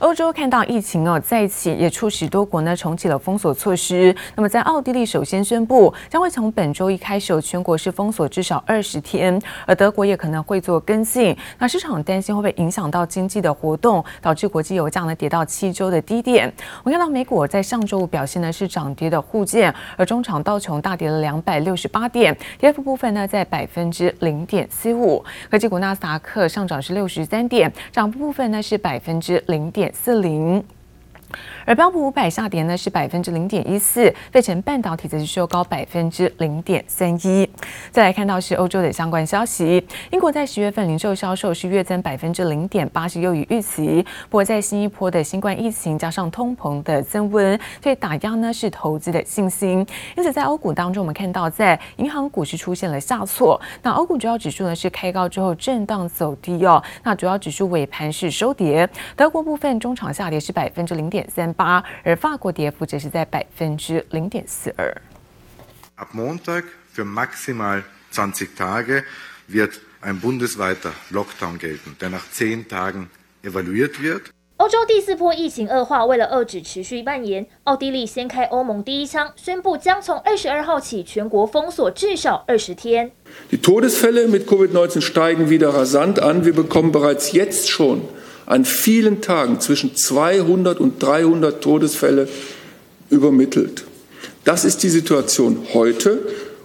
欧洲看到疫情哦再起，也促使多国呢重启了封锁措施。那么在奥地利首先宣布，将会从本周一开始，全国是封锁至少二十天。而德国也可能会做跟进。那市场担心会不会影响到经济的活动，导致国际油价呢跌到七周的低点。我们看到美股在上周五表现呢是涨跌的互见，而中场道琼大跌了两百六十八点，跌幅部分呢在百分之零点四五。科技股纳斯达克上涨是六十三点，涨幅部分呢是百分之零点四零。而标普五百下跌呢是百分之零点一四，费城半导体则是收高百分之零点三一。再来看到是欧洲的相关消息，英国在十月份零售销售是月增百分之零点八，是优于预期。不过在新一波的新冠疫情加上通膨的增温，所以打压呢是投资的信心。因此在欧股当中，我们看到在银行股市出现了下挫。那欧股主要指数呢是开高之后震荡走低哦。那主要指数尾盘是收跌。德国部分中场下跌是百分之零点三。八，而法国跌幅则是在百分之零点四二。Ab Montag für maximal 20 Tage wird ein bundesweiter Lockdown gelten, der nach 10 Tagen evaluiert wird. 欧洲第四波疫情恶化，为了遏制持续蔓延，奥地利先开欧盟第一枪，宣布将从二十二号起全国封锁至少二十天。Die Todesfälle mit Covid-19 steigen wieder rasant an. Wir bekommen bereits jetzt schon an vielen Tagen zwischen 200 und 300 Todesfälle übermittelt. Das ist die Situation heute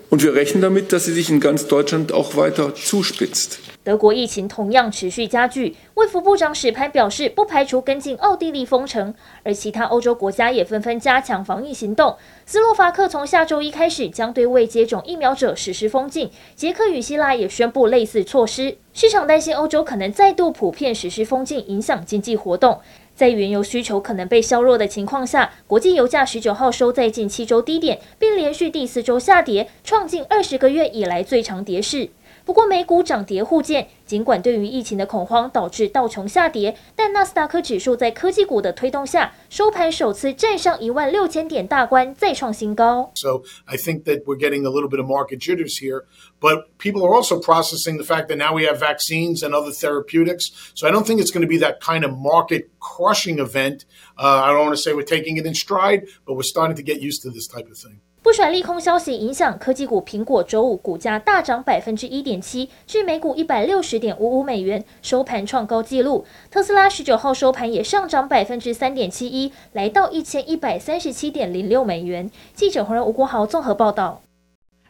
und wir rechnen damit, dass sie sich in ganz Deutschland auch weiter zuspitzt. 德国疫情同样持续加剧，卫福部长史潘表示，不排除跟进奥地利封城，而其他欧洲国家也纷纷加强防疫行动。斯洛伐克从下周一开始将对未接种疫苗者实施封禁，捷克与希腊也宣布类似措施。市场担心欧洲可能再度普遍实施封禁，影响经济活动。在原油需求可能被削弱的情况下，国际油价十九号收在近七周低点，并连续第四周下跌，创近二十个月以来最长跌势。不过美股涨跌互见，尽管对于疫情的恐慌导致道琼下跌，但纳斯达克指数在科技股的推动下，收盘首次站上一万六千点大关，再创新高。So I think that we're getting a little bit of market jitters here, but people are also processing the fact that now we have vaccines and other therapeutics. So I don't think it's going to be that kind of market crushing event. Uh, I don't want to say we're taking it in stride, but we're starting to get used to this type of thing. 不甩利空消息影响科技股，苹果周五股价大涨百分之一点七，至每股一百六十点五五美元，收盘创高纪录。特斯拉十九号收盘也上涨百分之三点七一，来到一千一百三十七点零六美元。记者洪仁吴国豪综合报道。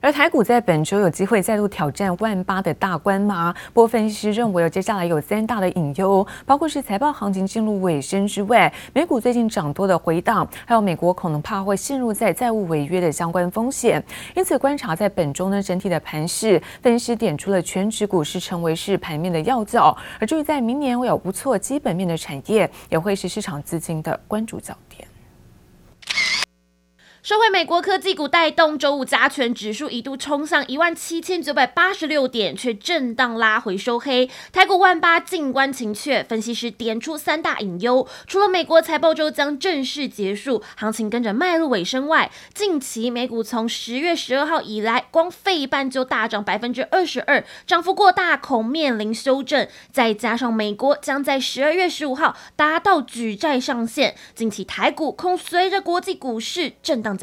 而台股在本周有机会再度挑战万八的大关吗？不过分析师认为，接下来有三大的隐忧，包括是财报行情进入尾声之外，美股最近涨多的回档，还有美国可能怕会陷入在债务违约的相关风险。因此，观察在本周呢整体的盘势，分析师点出了权值股是成为是盘面的要角，而至于在明年会有不错基本面的产业，也会是市场资金的关注焦点。受惠美国科技股带动，周五加权指数一度冲上一万七千九百八十六点，却震荡拉回收黑。台股万八静观情却，分析师点出三大隐忧：除了美国财报周将正式结束，行情跟着迈入尾声外，近期美股从十月十二号以来，光费半就大涨百分之二十二，涨幅过大，恐面临修正。再加上美国将在十二月十五号达到举债上限，近期台股恐随着国际股市震荡。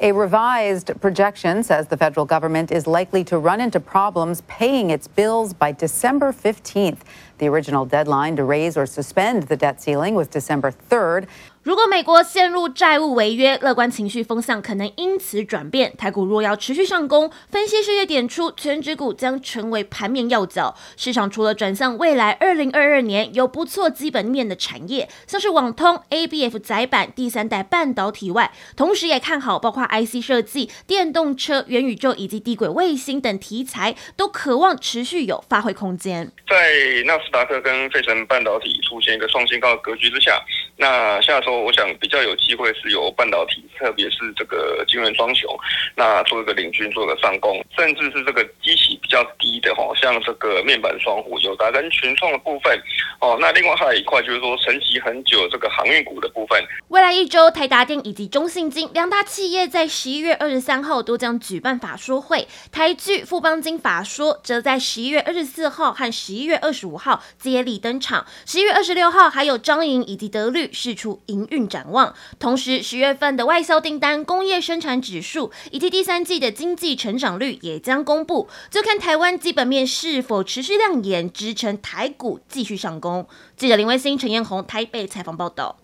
A revised projection says the federal government is likely to run into problems paying its bills by December 15th. The original deadline to raise or suspend the debt ceiling was December 3rd. 如果美国陷入债务违约，乐观情绪风向可能因此转变。台股若要持续上攻，分析师也点出，全指股将成为盘面要角。市场除了转向未来二零二二年有不错基本面的产业，像是网通、ABF 载板、第三代半导体外，同时也看好包括 IC 设计、电动车、元宇宙以及低轨卫星等题材，都渴望持续有发挥空间。在纳斯达克跟费城半导体出现一个创新高的格局之下。那下周我想比较有机会是有半导体，特别是这个晶圆双雄，那做一个领军，做个上攻，甚至是这个基期比较低的哈，像这个面板双虎、友达跟群创的部分哦。那另外还有一块就是说沉寂很久这个航运股的部分。未来一周，台达电以及中信金两大企业在十一月二十三号都将举办法说会，台剧、富邦金法说则在十一月二十四号和十一月二十五号接力登场。十一月二十六号还有彰银以及德律。释出营运展望，同时十月份的外销订单、工业生产指数以及第三季的经济成长率也将公布，就看台湾基本面是否持续亮眼，支撑台股继续上攻。记者林威星、陈彦宏台北采访报道。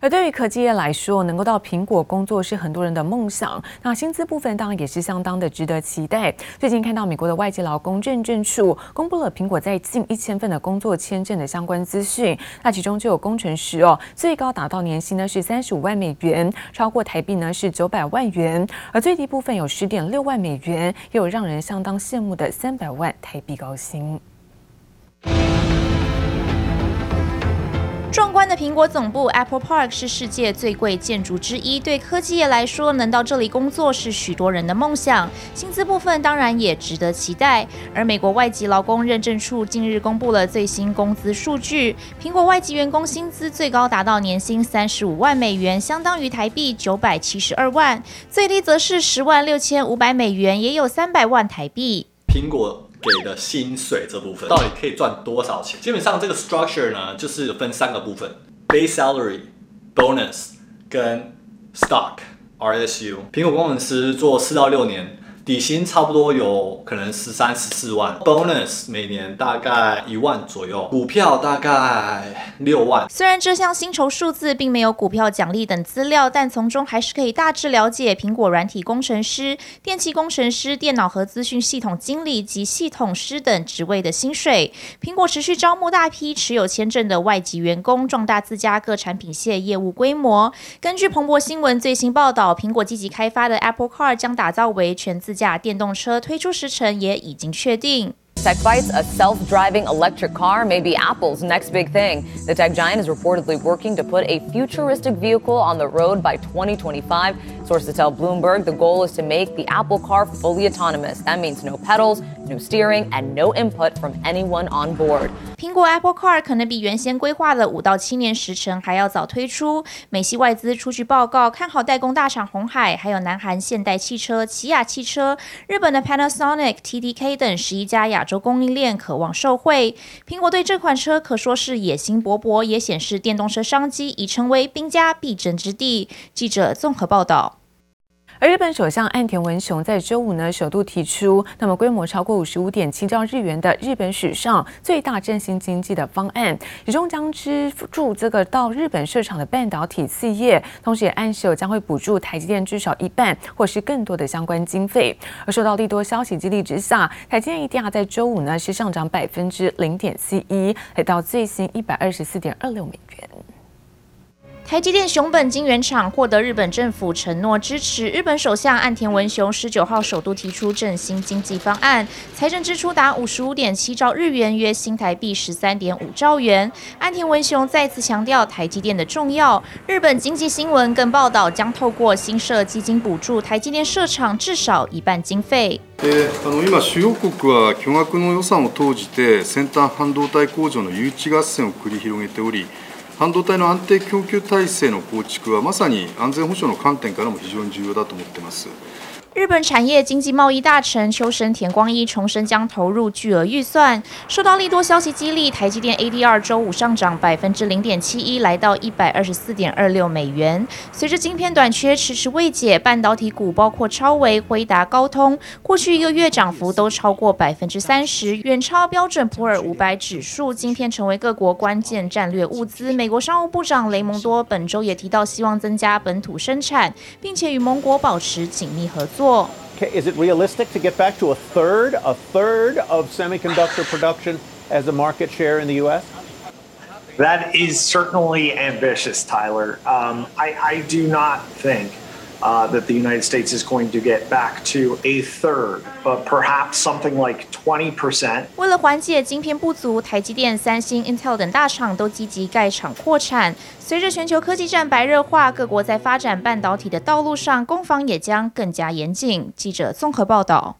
而对于科技业来说，能够到苹果工作是很多人的梦想。那薪资部分当然也是相当的值得期待。最近看到美国的外籍劳工认证处公布了苹果在近一千份的工作签证的相关资讯，那其中就有工程师哦，最高达到年薪呢是三十五万美元，超过台币呢是九百万元，而最低部分有十点六万美元，也有让人相当羡慕的三百万台币高薪。壮观的苹果总部 Apple Park 是世界最贵建筑之一，对科技业来说，能到这里工作是许多人的梦想。薪资部分当然也值得期待。而美国外籍劳工认证处近日公布了最新工资数据，苹果外籍员工薪资最高达到年薪三十五万美元，相当于台币九百七十二万；最低则是十万六千五百美元，也有三百万台币。苹果。给的薪水这部分到底可以赚多少钱？基本上这个 structure 呢，就是分三个部分：base salary、bonus 跟 stock RSU。苹果工程师做四到六年。底薪差不多有可能十三十四万，bonus 每年大概一万左右，股票大概六万。虽然这项薪酬数字并没有股票奖励等资料，但从中还是可以大致了解苹果软体工程师、电气工程师、电脑和资讯系统经理及系统师等职位的薪水。苹果持续招募大批持有签证的外籍员工，壮大自家各产品线业务规模。根据彭博新闻最新报道，苹果积极开发的 Apple Car 将打造为全自驾电动车推出时程也已经确定。TechBytes, a self-driving electric car, may be Apple's next big thing. The tech giant is reportedly working to put a futuristic vehicle on the road by 2025. Sources tell Bloomberg the goal is to make the Apple car fully autonomous. That means no pedals, no steering, and no input from anyone on board. 苹果 Apple Car 可能比原先规划的五到七年时程还要早推出。美系外资出具报告，看好代工大厂红海，还有南韩现代汽车、起亚汽车、日本的 Panasonic、TDK 等十一家亚洲供应链渴望受惠。苹果对这款车可说是野心勃勃，也显示电动车商机已成为兵家必争之地。记者综合报道。而日本首相岸田文雄在周五呢，首度提出，那么规模超过五十五点七兆日元的日本史上最大振兴经济的方案，其中将资助这个到日本设厂的半导体企业，同时也暗示将会补助台积电至少一半或是更多的相关经费。而受到利多消息激励之下，台积电 ADR 在周五呢是上涨百分之零点四一，来到最新一百二十四点二六美元。台积电熊本晶圆厂获得日本政府承诺支持，日本首相岸田文雄十九号首度提出振兴经济方案，财政支出达五十五点七兆日元，约新台币十三点五兆元。岸田文雄再次强调台积电的重要。日本经济新闻更报道，将透过新设基金补助台积电设厂至少一半经费。えあの今主要国は巨额の予算を投じて先端半导体工场の诱致合戦を繰り広げており。 半導体の安定供給体制の構築はまさに安全保障の観点からも非常に重要だと思っています。日本产业经济贸易大臣秋生田光一重申将投入巨额预算。受到利多消息激励，台积电 ADR 周五上涨百分之零点七一，来到一百二十四点二六美元。随着晶片短缺迟迟未解，半导体股包括超维、辉达、高通，过去一个月涨幅都超过百分之三十，远超标准普尔五百指数。晶片成为各国关键战略物资。美国商务部长雷蒙多本周也提到，希望增加本土生产，并且与盟国保持紧密合作。Is it realistic to get back to a third, a third of semiconductor production as a market share in the U.S.? That is certainly ambitious, Tyler. Um, I, I do not think uh, that the United States is going to get back to a third, but perhaps something like 20%. 为了缓解晶片不足，台积电、三星、Intel 等大厂都积极盖厂扩产。随着全球科技战白热化，各国在发展半导体的道路上攻防也将更加严谨。记者综合报道。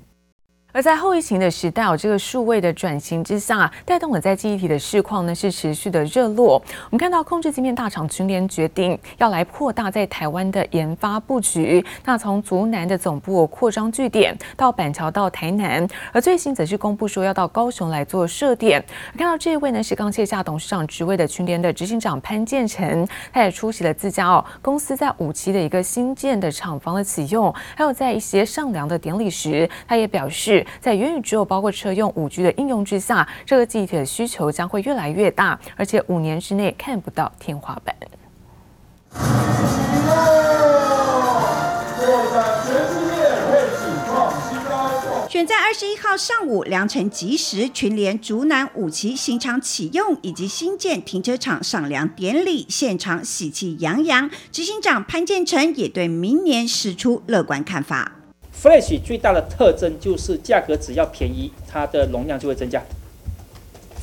而在后疫情的时代，哦这个数位的转型之下，带动了在记忆体的市况呢是持续的热络。我们看到控制芯片大厂群联决定要来扩大在台湾的研发布局，那从竹南的总部扩张据点到板桥到台南，而最新则是公布说要到高雄来做设点。看到这一位呢是刚卸下董事长职位的群联的执行长潘建成，他也出席了自家哦公司在五期的一个新建的厂房的启用，还有在一些上梁的典礼时，他也表示。在元宇宙包括车用五 G 的应用之下，这个记忆体的需求将会越来越大，而且五年之内看不到天花板。选在二十一号上午良辰吉时，群联竹南五期新厂启用以及新建停车场上梁典礼现场喜气洋洋，执行长潘建成也对明年释出乐观看法。Flash 最大的特征就是价格只要便宜，它的容量就会增加。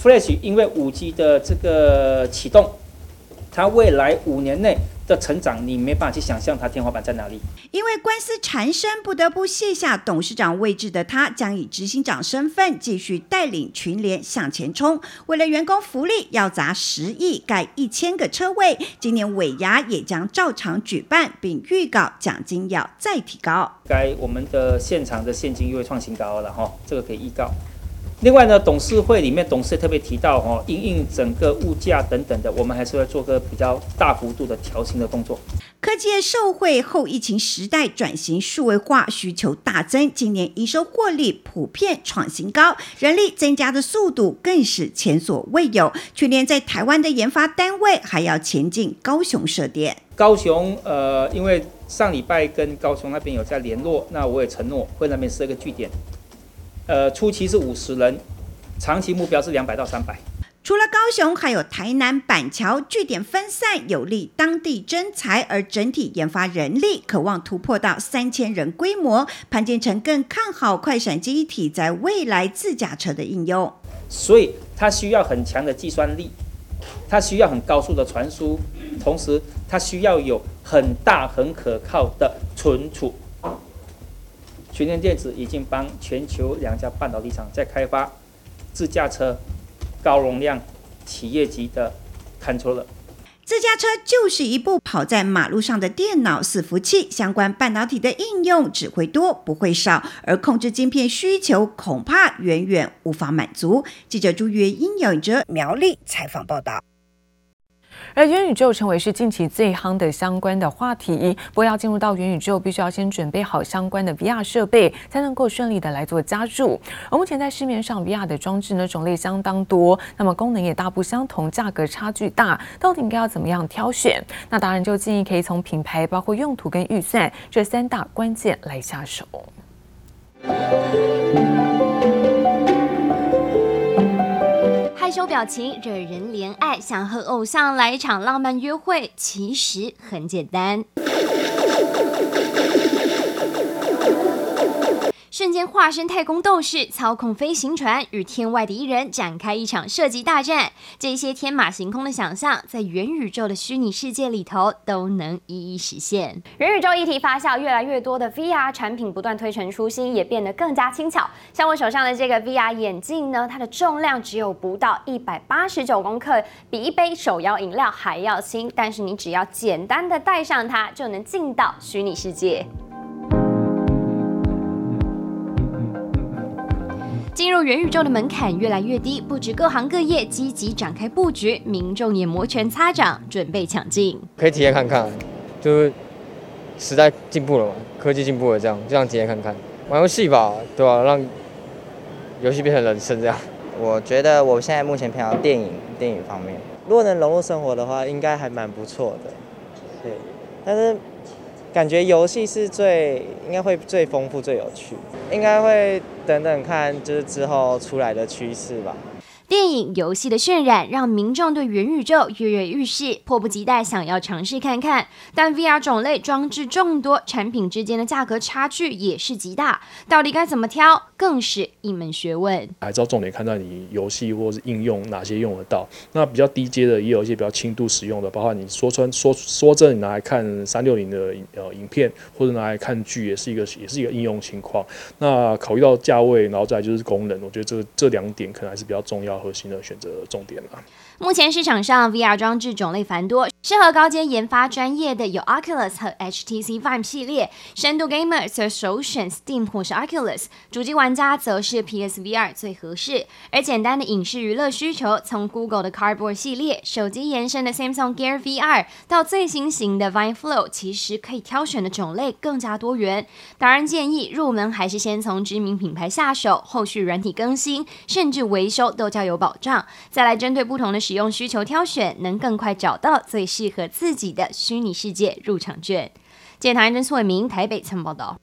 Flash 因为五 G 的这个启动，它未来五年内的成长，你没办法去想象它天花板在哪里。因为官司缠身，不得不卸下董事长位置的他，将以执行长身份继续带领群联向前冲。为了员工福利，要砸十亿盖一千个车位。今年尾牙也将照常举办，并预告奖金要再提高。该我们的现场的现金又会创新高了哈，这个可以预告。另外呢，董事会里面董事特别提到哦，因应整个物价等等的，我们还是会做个比较大幅度的调薪的动作。科技业受惠后疫情时代转型数位化需求大增，今年营收获利普遍创新高，人力增加的速度更是前所未有。去年在台湾的研发单位还要前进高雄设点。高雄呃，因为上礼拜跟高雄那边有在联络，那我也承诺会那边设个据点。呃，初期是五十人，长期目标是两百到三百。除了高雄，还有台南板桥据点分散，有利当地征才，而整体研发人力渴望突破到三千人规模。潘建成更看好快闪记忆体在未来自驾车的应用，所以它需要很强的计算力，它需要很高速的传输，同时它需要有很大很可靠的存储。全联电子已经帮全球两家半导体厂在开发自驾车高容量企业级的 controller。自驾车就是一部跑在马路上的电脑伺服器，相关半导体的应用只会多不会少，而控制晶片需求恐怕远远无法满足。记者朱月英、有着苗丽采访报道。而元宇宙成为是近期最夯的相关的话题。不过要进入到元宇宙，必须要先准备好相关的 VR 设备，才能够顺利的来做加入。而目前在市面上 VR 的装置呢，种类相当多，那么功能也大不相同，价格差距大，到底应该要怎么样挑选？那当然就建议可以从品牌、包括用途跟预算这三大关键来下手。害羞表情惹人怜爱，想和偶像来一场浪漫约会，其实很简单。瞬间化身太空斗士，操控飞行船，与天外的艺人展开一场射击大战。这些天马行空的想象，在元宇宙的虚拟世界里头都能一一实现。元宇宙议题发酵，越来越多的 VR 产品不断推陈出新，也变得更加轻巧。像我手上的这个 VR 眼镜呢，它的重量只有不到一百八十九公克，比一杯手摇饮料还要轻。但是你只要简单的戴上它，就能进到虚拟世界。进入元宇宙的门槛越来越低，不止各行各业积极展开布局，民众也摩拳擦掌，准备抢进。可以体验看看，就是时代进步了嘛，科技进步了，这样这样体验看看，玩游戏吧，对吧、啊？让游戏变成人生这样。我觉得我现在目前偏好电影，电影方面，如果能融入生活的话，应该还蛮不错的。对，但是。感觉游戏是最应该会最丰富、最有趣，应该会等等看，就是之后出来的趋势吧。电影、游戏的渲染让民众对元宇宙跃跃欲试，迫不及待想要尝试看看。但 VR 种类装置众多，产品之间的价格差距也是极大，到底该怎么挑，更是一门学问。还是要重点看到你游戏或是应用哪些用得到。那比较低阶的，也有一些比较轻度使用的，包括你说穿说说真，你拿来看三六零的呃影片，或者拿来看剧，也是一个也是一个应用情况。那考虑到价位，然后再就是功能，我觉得这这两点可能还是比较重要。核心的选择重点了。目前市场上 VR 装置种类繁多，适合高阶研发专业的有 Oculus 和 HTC Vive 系列，深度 Gamer 则首选 Steam 或是 Oculus，主机玩家则是 PSVR 最合适。而简单的影视娱乐需求，从 Google 的 Cardboard 系列、手机延伸的 Samsung Gear VR 到最新型的 Vive Flow，其实可以挑选的种类更加多元。当然建议入门还是先从知名品牌下手，后续软体更新甚至维修都较有保障，再来针对不同的使用需求挑选，能更快找到最适合自己的虚拟世界入场券。健谈人苏伟明台北曾报道。